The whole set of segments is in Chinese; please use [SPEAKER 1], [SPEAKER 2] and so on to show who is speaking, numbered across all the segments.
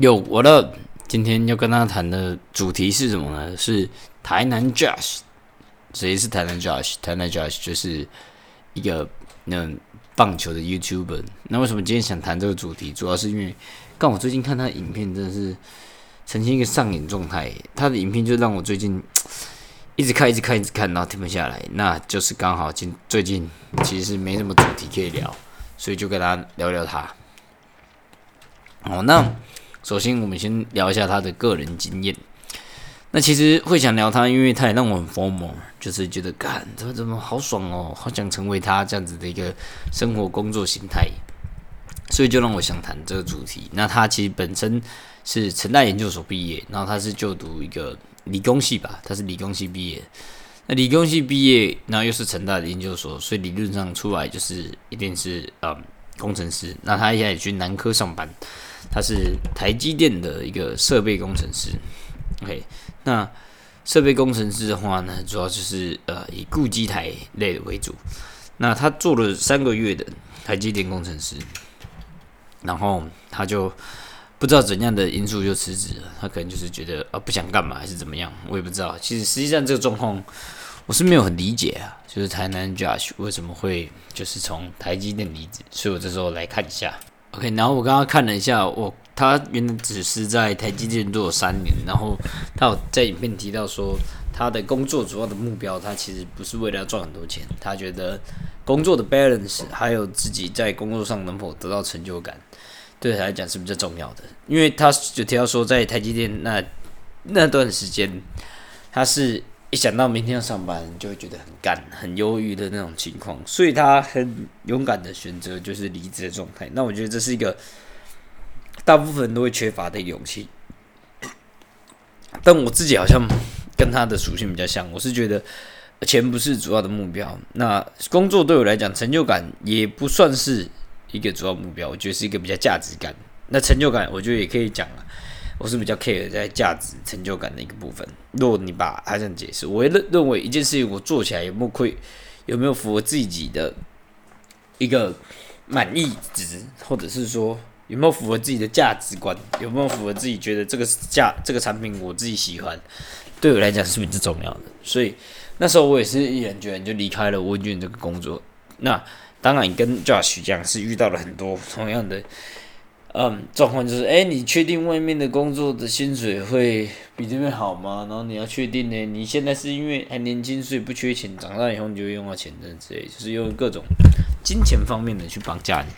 [SPEAKER 1] 有我的今天要跟大家谈的主题是什么呢？是台南 Josh。谁是台南 Josh？台南 Josh 就是一个那棒球的 YouTuber。那为什么今天想谈这个主题？主要是因为刚我最近看他的影片，真的是呈现一个上瘾状态。他的影片就让我最近 一直看，一直看，一直看，然后停不下来。那就是刚好今最近其实没什么主题可以聊，所以就跟大家聊聊他。哦，那。首先，我们先聊一下他的个人经验。那其实会想聊他，因为他也让我很疯魔，就是觉得，干，怎么怎么好爽哦，好想成为他这样子的一个生活工作形态，所以就让我想谈这个主题。那他其实本身是成大研究所毕业，然后他是就读一个理工系吧，他是理工系毕业。那理工系毕业，然后又是成大的研究所，所以理论上出来就是一定是嗯工程师。那他现在也去南科上班。他是台积电的一个设备工程师，OK，那设备工程师的话呢，主要就是呃以固机台类为主。那他做了三个月的台积电工程师，然后他就不知道怎样的因素就辞职了。他可能就是觉得啊不想干嘛还是怎么样，我也不知道。其实实际上这个状况我是没有很理解啊，就是台南 Josh 为什么会就是从台积电离职，所以我这时候来看一下。OK，然后我刚刚看了一下，我他原来只是在台积电做了三年，然后他有在影片提到说，他的工作主要的目标，他其实不是为了要赚很多钱，他觉得工作的 balance 还有自己在工作上能否得到成就感，对他来讲是比较重要的。因为他就提到说，在台积电那那段时间，他是。一想到明天要上班，就会觉得很干、很忧郁的那种情况，所以他很勇敢的选择就是离职的状态。那我觉得这是一个大部分人都会缺乏的勇气。但我自己好像跟他的属性比较像，我是觉得钱不是主要的目标，那工作对我来讲成就感也不算是一个主要目标，我觉得是一个比较价值感。那成就感，我觉得也可以讲了。我是比较 care 在价值、成就感的一个部分。如果你把它这样解释，我认认为一件事情我做起来有没有亏，有没有符合自己的一个满意值，或者是说有没有符合自己的价值观，有没有符合自己觉得这个价这个产品我自己喜欢，对我来讲是比较重要的。所以那时候我也是毅然决然就离开了温卷这个工作。那当然跟 Josh 一样是遇到了很多同样的。嗯，状况就是，哎，你确定外面的工作的薪水会比这边好吗？然后你要确定呢，你现在是因为还年轻，所以不缺钱，长大以后你就会用到钱的之类，就是用各种金钱方面的去绑架你，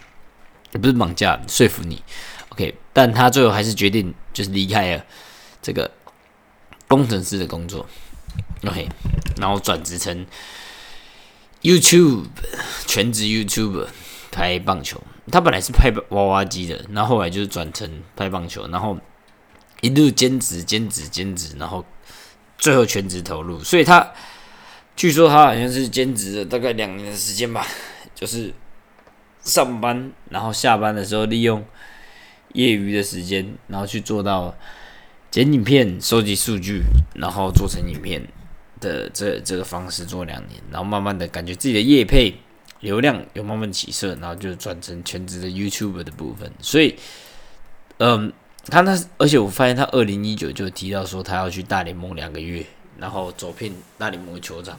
[SPEAKER 1] 也不是绑架，说服你。OK，但他最后还是决定就是离开了这个工程师的工作，OK，然后转职成 YouTube 全职 YouTuber。拍棒球，他本来是拍娃娃机的，然后后来就是转成拍棒球，然后一路兼职、兼职、兼职，然后最后全职投入。所以他据说他好像是兼职了大概两年的时间吧，就是上班，然后下班的时候利用业余的时间，然后去做到剪影片、收集数据，然后做成影片的这这个方式做两年，然后慢慢的感觉自己的业配。流量有慢慢起色，然后就转成全职的 YouTube 的部分。所以，嗯，他那而且我发现他二零一九就提到说他要去大联盟两个月，然后走遍大联盟球场，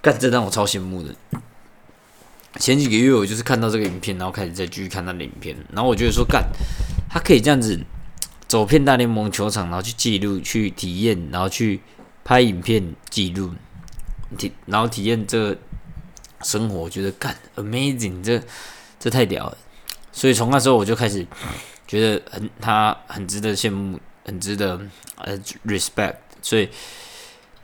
[SPEAKER 1] 干这让我超羡慕的。前几个月我就是看到这个影片，然后开始再继续看他的影片，然后我觉得说干，他可以这样子走遍大联盟球场，然后去记录、去体验，然后去拍影片记录，体然后体验这。生活我觉得干 amazing，这这太屌了，所以从那时候我就开始觉得很他很值得羡慕，很值得呃 respect，所以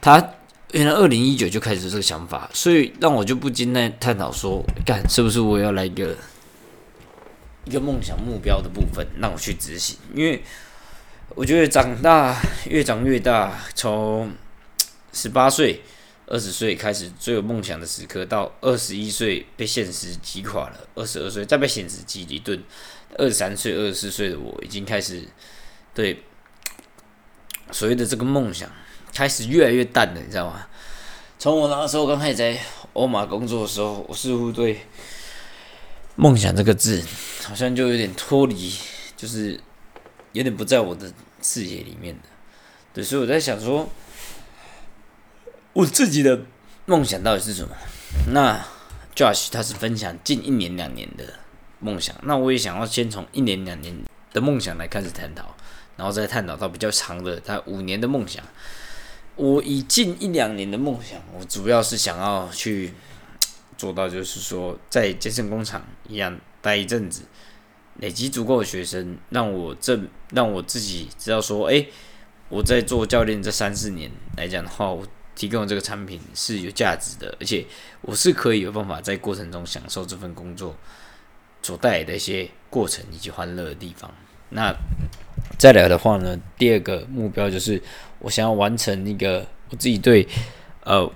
[SPEAKER 1] 他原来二零一九就开始这个想法，所以让我就不禁在探讨说，干是不是我要来一个一个梦想目标的部分让我去执行，因为我觉得长大越长越大，从十八岁。二十岁开始最有梦想的时刻，到二十一岁被现实击垮了，二十二岁再被现实击一顿，二十三岁、二十四岁的我已经开始对所谓的这个梦想开始越来越淡了，你知道吗？从我那时候刚开始在欧马工作的时候，我似乎对梦想这个字好像就有点脱离，就是有点不在我的视野里面的。对，所以我在想说，我自己的梦想到底是什么？那 Josh 他是分享近一年两年的梦想，那我也想要先从一年两年的梦想来开始探讨，然后再探讨到比较长的他五年的梦想。我以近一两年的梦想，我主要是想要去做到，就是说在健身工厂一样待一阵子，累积足够的学生，让我这让我自己知道说，哎，我在做教练这三四年来讲的话，我提供这个产品是有价值的，而且我是可以有办法在过程中享受这份工作所带来的一些过程以及欢乐的地方。那再来的话呢，第二个目标就是我想要完成一个我自己对呃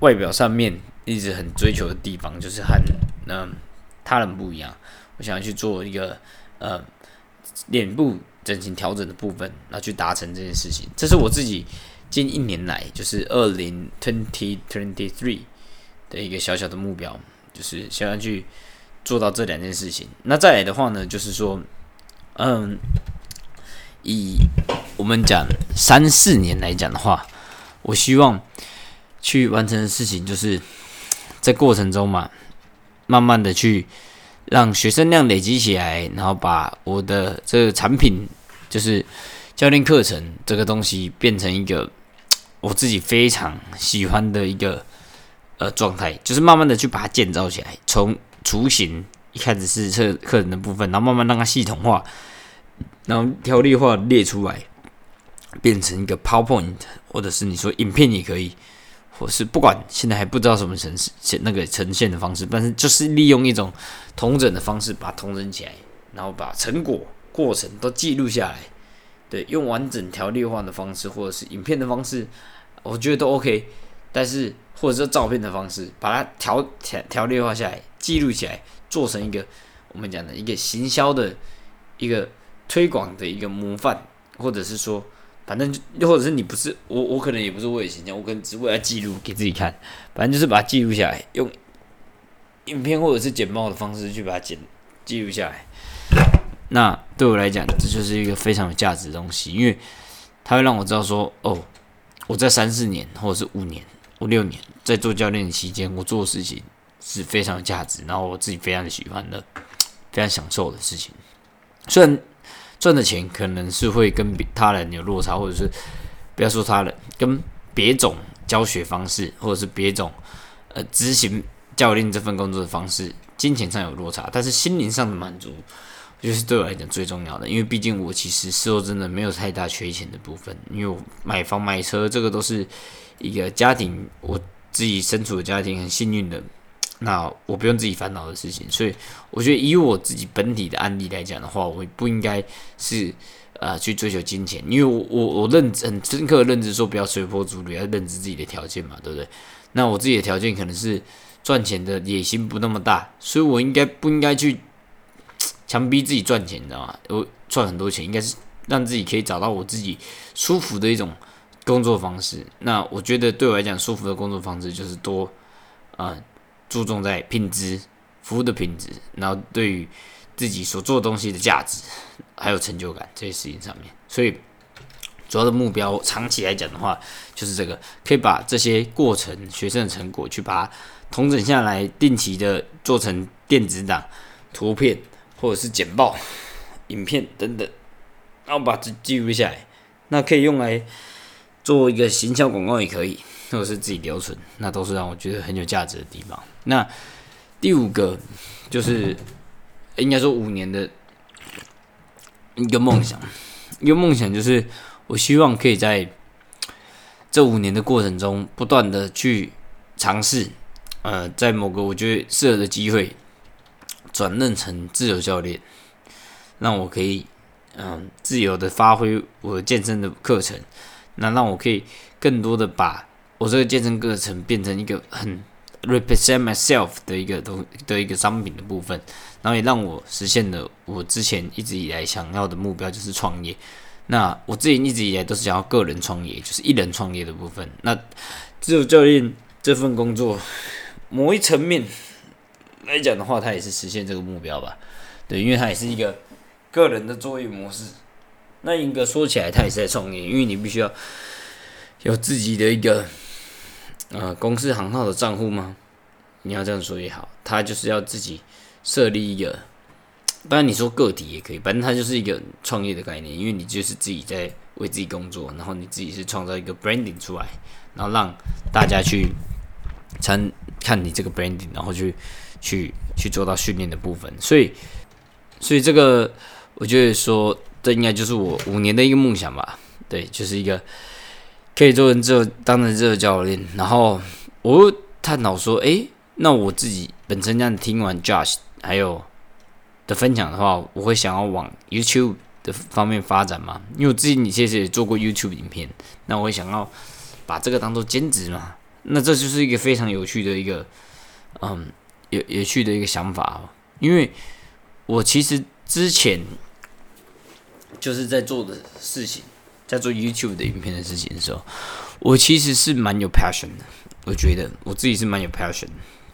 [SPEAKER 1] 外表上面一直很追求的地方，就是和嗯他人不一样。我想要去做一个呃脸部整形调整的部分，然后去达成这件事情。这是我自己近一年来就是二零 twenty twenty three 的一个小小的目标，就是想要去做到这两件事情。那再来的话呢，就是说嗯。以我们讲三四年来讲的话，我希望去完成的事情，就是在过程中嘛，慢慢的去让学生量累积起来，然后把我的这个产品，就是教练课程这个东西，变成一个我自己非常喜欢的一个呃状态，就是慢慢的去把它建造起来，从雏形一开始是课课程的部分，然后慢慢让它系统化。然后条例化列出来，变成一个 PowerPoint，或者是你说影片也可以，或是不管现在还不知道什么呈现那个呈现的方式，但是就是利用一种同整的方式把它同整起来，然后把成果过程都记录下来。对，用完整条例化的方式，或者是影片的方式，我觉得都 OK。但是或者是照片的方式，把它条条条例化下来，记录起来，做成一个我们讲的一个行销的一个。推广的一个模范，或者是说，反正又或者是你不是我，我可能也不是为了形象，我可能只为了记录给自己看，反正就是把它记录下来，用影片或者是剪报的方式去把它剪记录下来。那对我来讲，这就是一个非常有价值的东西，因为它会让我知道说，哦，我在三四年或者是五年、五六年在做教练期间，我做事情是非常有价值，然后我自己非常的喜欢的、非常享受的事情，虽然。赚的钱可能是会跟他人有落差，或者是不要说他人，跟别种教学方式，或者是别种呃执行教练这份工作的方式，金钱上有落差，但是心灵上的满足，就是对我来讲最重要的。因为毕竟我其实事后真的没有太大缺钱的部分，因为我买房买车这个都是一个家庭，我自己身处的家庭很幸运的。那我不用自己烦恼的事情，所以我觉得以我自己本体的案例来讲的话，我不应该是呃去追求金钱，因为我我我认很深刻认知说不要随波逐流，要认知自己的条件嘛，对不对？那我自己的条件可能是赚钱的野心不那么大，所以我应该不应该去强逼自己赚钱，你知道吗？我赚很多钱，应该是让自己可以找到我自己舒服的一种工作方式。那我觉得对我来讲，舒服的工作方式就是多啊。注重在品质服务的品质，然后对于自己所做东西的价值还有成就感这些事情上面，所以主要的目标长期来讲的话，就是这个可以把这些过程学生的成果去把它统整下来，定期的做成电子档、图片或者是简报、影片等等，然后把这记录下来，那可以用来做一个行销广告也可以。或者是自己留存，那都是让我觉得很有价值的地方。那第五个就是应该说五年的一个梦想，一个梦想就是我希望可以在这五年的过程中，不断的去尝试，呃，在某个我觉得适合的机会转任成自由教练，让我可以嗯自由的发挥我健身的课程，那让我可以更多的把。我这个健身课程变成一个很 represent myself 的一个东的一个商品的部分，然后也让我实现了我之前一直以来想要的目标，就是创业。那我自己一直以来都是想要个人创业，就是一人创业的部分。那自由教练这份工作，某一层面来讲的话，它也是实现这个目标吧？对，因为它也是一个个人的作业模式。那严格说起来，他也是在创业，因为你必须要有自己的一个呃公司行号的账户吗？你要这样说也好，他就是要自己设立一个，当然你说个体也可以，反正他就是一个创业的概念，因为你就是自己在为自己工作，然后你自己是创造一个 branding 出来，然后让大家去参看你这个 branding，然后去去去做到训练的部分，所以所以这个我觉得说，这应该就是我五年的一个梦想吧，对，就是一个可以做人这当成这个教练，然后我探讨说，诶。那我自己本身这样听完 Josh 还有的分享的话，我会想要往 YouTube 的方面发展嘛？因为我自己你其实也做过 YouTube 影片，那我会想要把这个当做兼职嘛？那这就是一个非常有趣的一个，嗯，有有趣的一个想法哦。因为我其实之前就是在做的事情，在做 YouTube 的影片的事情的时候，我其实是蛮有 passion 的。我觉得我自己是蛮有 passion。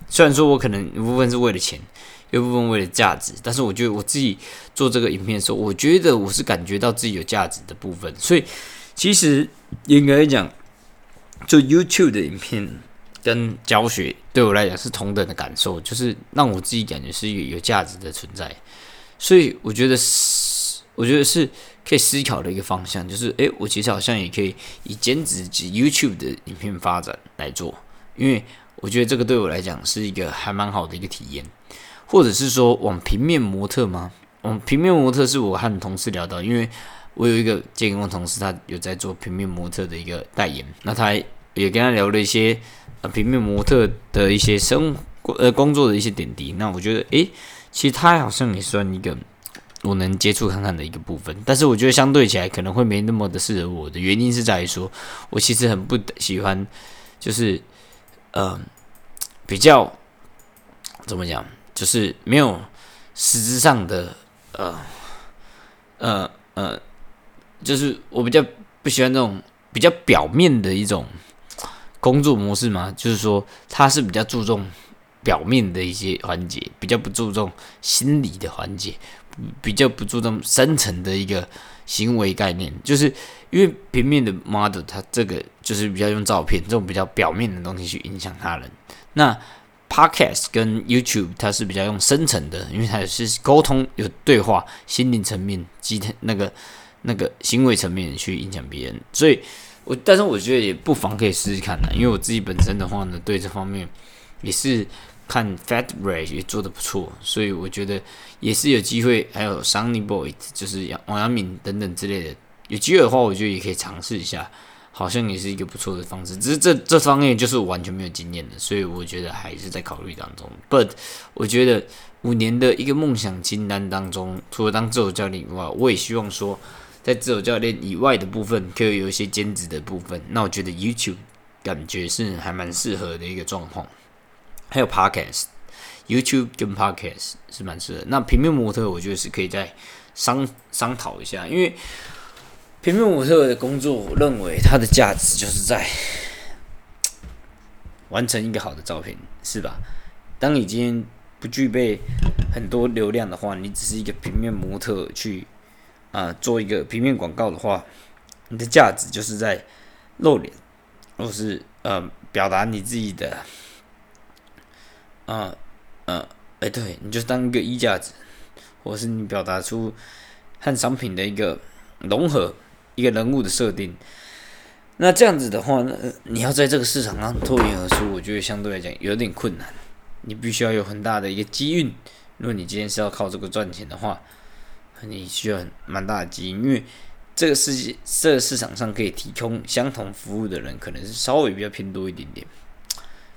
[SPEAKER 1] 虽然说我可能一部分是为了钱，一部分为了价值，但是我觉得我自己做这个影片的时候，我觉得我是感觉到自己有价值的部分。所以其实应该讲，做 YouTube 的影片跟教学对我来讲是同等的感受，就是让我自己感觉是有有价值的存在。所以我觉得是，我觉得是可以思考的一个方向，就是诶，我其实好像也可以以兼职及 YouTube 的影片发展来做，因为。我觉得这个对我来讲是一个还蛮好的一个体验，或者是说往平面模特吗？往平面模特是我和同事聊到，因为我有一个建工同事，他有在做平面模特的一个代言，那他也跟他聊了一些呃平面模特的一些生呃工作的一些点滴。那我觉得，诶，其实他好像也算一个我能接触看看的一个部分，但是我觉得相对起来可能会没那么的适合我的原因是在于说，我其实很不喜欢就是。嗯，比较怎么讲，就是没有实质上的呃呃呃，就是我比较不喜欢那种比较表面的一种工作模式嘛，就是说他是比较注重表面的一些环节，比较不注重心理的环节，比较不注重深层的一个。行为概念，就是因为平面的 model，它这个就是比较用照片这种比较表面的东西去影响他人。那 podcast 跟 YouTube 它是比较用深层的，因为它是沟通有对话，心灵层面、基那个那个行为层面去影响别人。所以，我但是我觉得也不妨可以试试看的，因为我自己本身的话呢，对这方面也是。看 Fat Ray 也做的不错，所以我觉得也是有机会。还有 Sunny Boy，就是王阳明等等之类的，有机会的话，我觉得也可以尝试一下，好像也是一个不错的方式。只是这这方面就是完全没有经验的，所以我觉得还是在考虑当中。But 我觉得五年的一个梦想清单当中，除了当自由教练以外，我也希望说，在自由教练以外的部分，可以有一些兼职的部分。那我觉得 YouTube 感觉是还蛮适合的一个状况。还有 Podcast，YouTube 跟 Podcast 是蛮适合。那平面模特，我觉得是可以再商商讨一下，因为平面模特的工作，我认为它的价值就是在完成一个好的照片，是吧？当你今天不具备很多流量的话，你只是一个平面模特去啊做一个平面广告的话，你的价值就是在露脸，或是呃表达你自己的。啊，呃，哎，对，你就当一个衣架子，或是你表达出和商品的一个融合，一个人物的设定。那这样子的话呢，你要在这个市场上脱颖而出，我觉得相对来讲有点困难。你必须要有很大的一个机运。如果你今天是要靠这个赚钱的话，你需要很蛮大的基因，因为这个世界这个市场上可以提供相同服务的人，可能是稍微比较偏多一点点。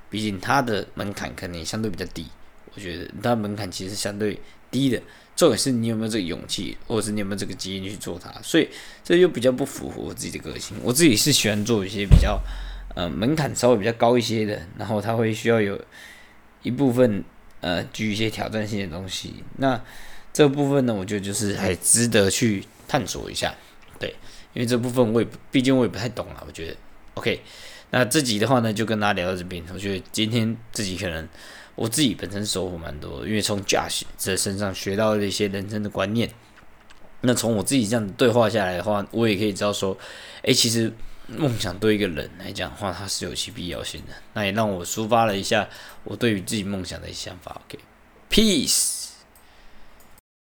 [SPEAKER 1] 毕竟它的门槛可能相对比较低，我觉得它门槛其实相对低的。重点是你有没有这个勇气，或者是你有没有这个基因去做它。所以这就比较不符合我自己的个性。我自己是喜欢做一些比较呃门槛稍微比较高一些的，然后它会需要有一部分呃具一些挑战性的东西。那这部分呢，我觉得就是还值得去探索一下。对，因为这部分我也毕竟我也不太懂啊，我觉得 OK。那自己的话呢，就跟大家聊到这边。我觉得今天自己可能我自己本身收获蛮多，因为从 Josh 这身上学到了一些人生的观念。那从我自己这样对话下来的话，我也可以知道说，诶，其实梦想对一个人来讲的话，它是有其必要性的。那也让我抒发了一下我对于自己梦想的想法。OK，peace。